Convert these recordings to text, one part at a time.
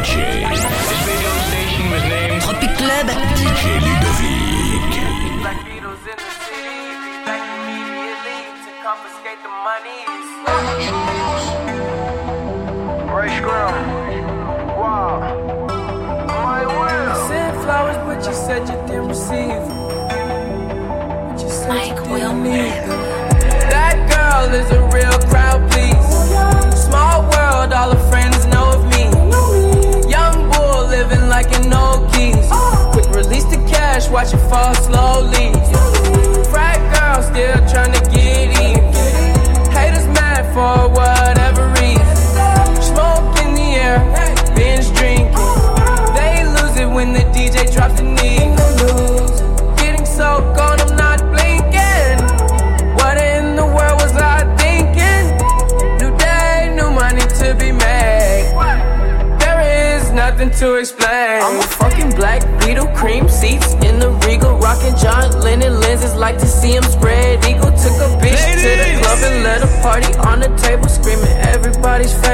DJ. This radio station was named Tropic Club. DJ Ludovick. Black Beatles in the city. Back immediately to confiscate the money. Ray Scrum. Wow. My will. Sent flowers, but you said you didn't receive. But you said Mike you didn't need. That girl is a real crowd, please. Small world, all her friends like an old keys. Quick release the cash, watch it fall slowly. Frat girl still trying to get in. Haters mad for whatever reason. Smoke in the air, binge drinking. They lose it when the DJ drops the knee. Getting so gone, I'm not blinking. What in the world was I thinking? New day, new money to be made. There is nothing to explain. John Lennon lenses. Like to see him spread eagle. Took a bitch to the club and let a party on the table, screaming everybody's famous.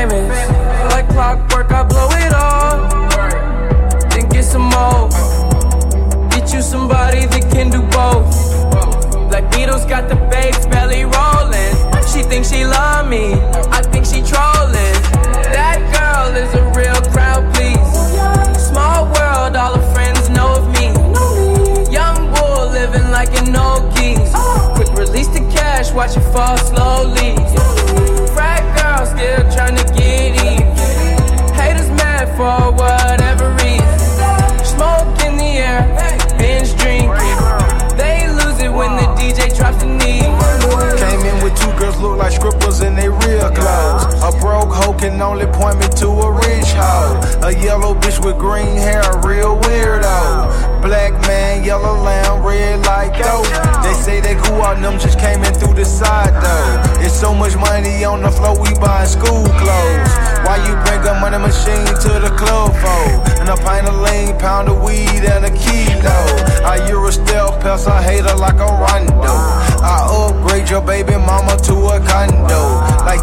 Watch it fall slowly. Frat girl still trying to get in. Haters mad for whatever reason. Smoke in the air, binge drinking. They lose it when the DJ drops the knee. Came in with two girls look like scribbles in they real clothes. A broke hoe can only point me to a rich hoe. A yellow bitch with green they them just came in through the side though. It's so much money on the floor, we buying school clothes. Why you bring a money machine to the club for? And a pint of lean, pound of weed, and a kilo. I Euro stealth pest, I hate her like a rondo. I upgrade your baby mama to a condo. Like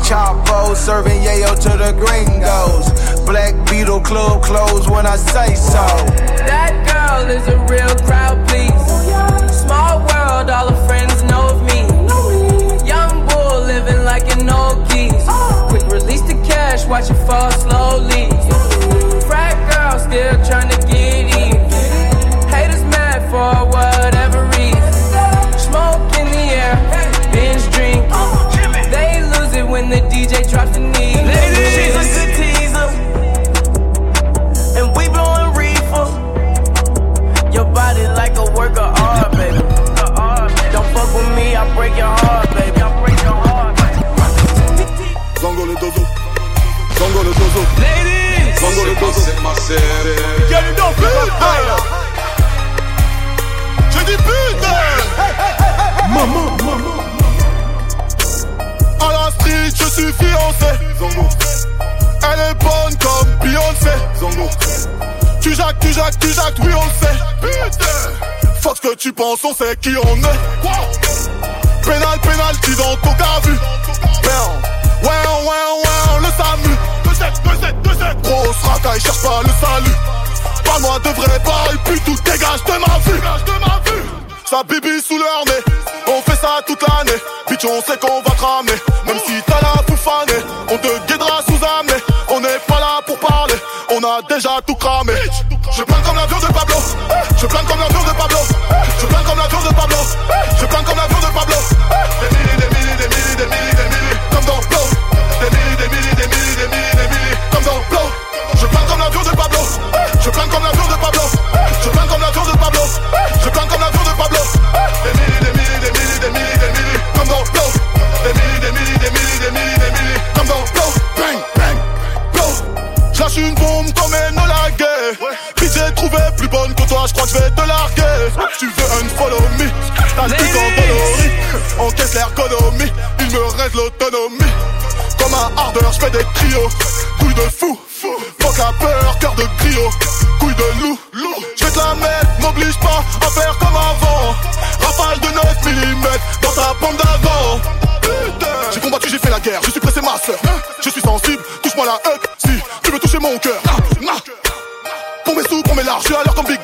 Chapo serving yayo to the gringos. Black Beetle Club closed when I say so. That girl is a real crowd, please. Small world, all her friends know of me. Young bull living like an old geese. Quick release the cash, watch it fall slowly. Frat girl still trying to get Ladies, donc J'ai dit putain Maman, maman. À la street, je suis fiancé. Zango. Elle est bonne comme Beyoncé. Zango. Tu jacques, tu jacques, tu jacques, oui on le sait. Putain. Fuck ce que tu penses, on sait qui on est. Pénal, pénalty dans ton cas vu. Ouais, ouais, ouais, le SAMU. 2-7, 2-7, 2-7. Grosse racaille, cherche pas le salut. Parle-moi de vrai bail, puis tout dégage de ma vue. Sa bibi sous leur nez, on fait ça toute l'année. Bitch, on sait qu'on va te ramener. Même si t'as la pouffanée, on te guidera sous amener. On n'est pas là pour parler, on a déjà tout cramé. Je plane comme l'avion de Pablo. Je plane comme l'avion Comme Enola Gay. Puis j'ai trouvé plus bonne que toi, j'crois que j'vais te larguer. Tu veux un follow me, t'as le truc en. Encaisse l'économie, il me reste l'autonomie. Comme un hardeur, j'fais des trios. Couille de fou, fuck la peur, cœur de griot. Couille de loup, j'vais te la mettre, n'oblige pas à faire comme avant. Rafale de 9 mm dans ta pompe d'avant. J'ai combattu, j'ai fait la guerre, je suis pressé ma soeur. Je suis sensible, touche-moi la hutte valeur comme Big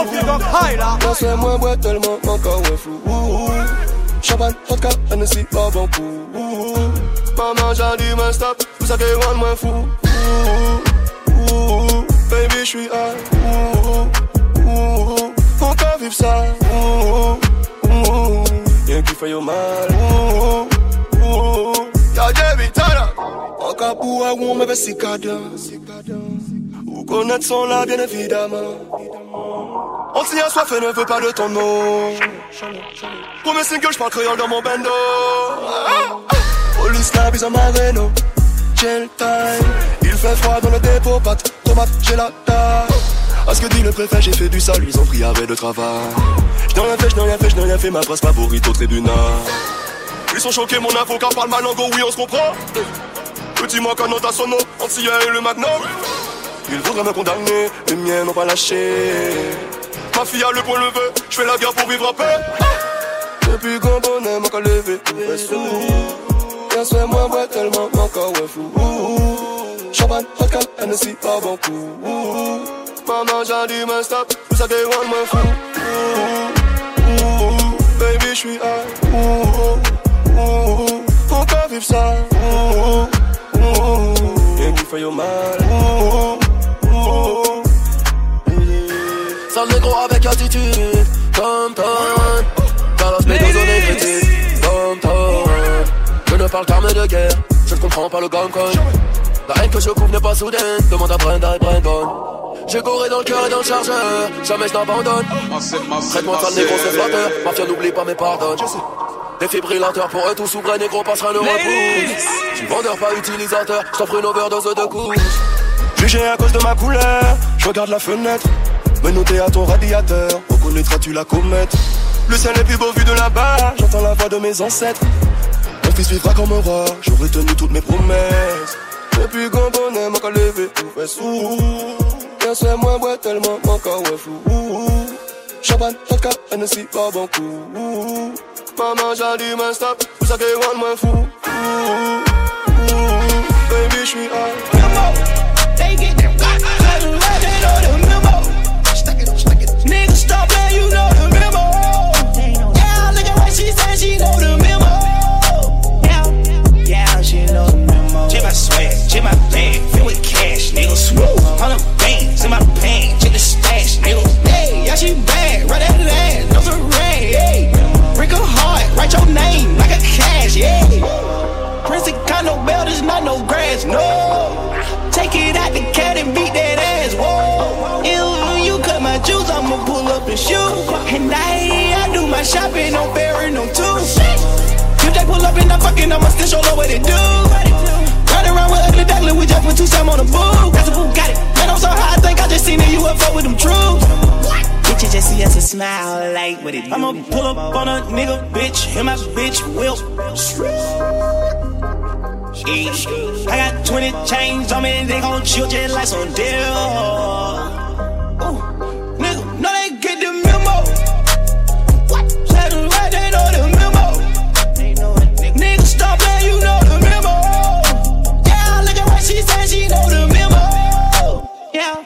Girl, you know you got high là. Là, c'est moi, bois tellement, mon corps est flou. Ouh, ouh. Champagne, vodka, Hennessy, pas bon coup. Ouh, ouh. Maman, j'ai dit, mais stop, vous savez, rendre moins fou. Ouh, ouh, ouh. Baby. On peut vivre ça. Ouh, ouh, ouh. Qui fait yo mal. Y'a des vitales. En cas pour un on me fait si Ou connaître son là, bien évidemment. Tient soif et ne veut pas de ton nom. Premier single, j'parle créole dans mon bando. Police là, bise à ma Renault. Time. Il fait froid dans le dépôt, pâte, tomate, gelata. À ce que dit le préfet, j'ai fait du sale, ils ont pris arrêt de travail. J'n'ai rien fait, j'n'ai rien fait, j'n'ai rien fait, ma presse favorite au tribunal. Ils sont choqués, mon avocat parle ma langue, oui, on se comprend. Petit qu'un à son nom, Antillais et le Magnum. Ils voudraient me condamner, les miens n'ont pas lâché. Ma fille a le point levé, je fais la guerre pour vivre en paix. Depuis qu'on bonnet, mon corps levé, ouais, sous. Bien sûr, moi, ouais, tellement, mon corps est flou. Champagne, vodka, Hennessy, pas bon coup. Maman, j'ai dit, mais stop, vous savez, one, moi, fou. Ouh, ouh, Baby, j'suis high. Ouh, ouh, peut vivre ça. Ouh, ouh, mal. Ouh, ouh, Sale négro avec attitude, comme toi. Balance mes dos en critique, toi. Je ne parle qu'armée de guerre, je ne comprends pas le gang La haine que je couvre n'est pas soudaine, demande à Brenda et Brandon. J'ai coré dans le cœur et dans le chargeur, jamais je n'abandonne. Traite-moi de sale négro, c'est flatteur, mafia n'oublie pas mes pardonnes. Défibrillateur pour eux tous s'ouvrir, négro passera le repousse. Je suis vendeur, pas utilisateur, je t'offre une overdose de couches. Jugé à cause de ma couleur, je regarde la fenêtre. Menotté à ton radiateur, reconnaîtras-tu la comète? Le ciel est plus beau vu de là-bas, j'entends la voix de mes ancêtres. Mon fils vivra comme un roi, j'aurai tenu toutes mes promesses. Depuis qu'on bonnet, mon corps levé, tout fait sous. Bien sûr, moi, bois tellement, mon corps est flou. Champagne, vodka, Hennessy, pas bon coup. Maman, dit, mais stop, vous savez, one, moins fou. Baby, j'suis high. They get them got Pull up and I, I do my shopping on Ferry, no two. If they pull up and I'm fucking, I'ma still show what it do. Ride around with ugly duckling, we just put two Sam on the boo. That's a Bugatti. Man, I'm so high, I think I just seen a UFO with them troops. Bitches just see us and smile like what it do. I'ma pull up on a nigga, bitch, and my bitch will. I got 20 chains on me, they gon' chill just like some deal. Know the memo. Yeah.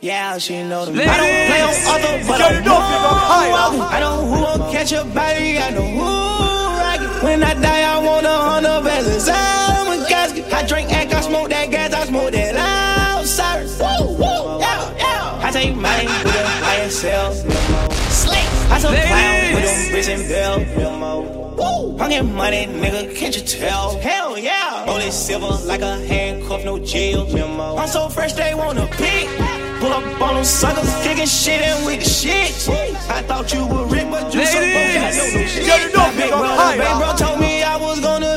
Yeah, she know the memo. I don't play on other, but Girl, I you know you got high know. now. I know who will catch a body, I know who rock it. When I die, I want a hundred pesos. I'm a casket. I drink act, I smoke that gas, I smoke that loud sirs. Woo, woo, yeah, yeah. I take mine with a ISL. Slick. I took clown with them bricks and bell. Woo. I'm getting money, nigga, can't you tell? Hell yeah. It silver like a handcuff, no jail memo. I'm so fresh, they wanna pick. Pull up on them suckers, kicking shit in with the shit. I thought you were Rick, but you so broke, I know no shit. Yeah, you know Big you got bro, big bro told me I was gonna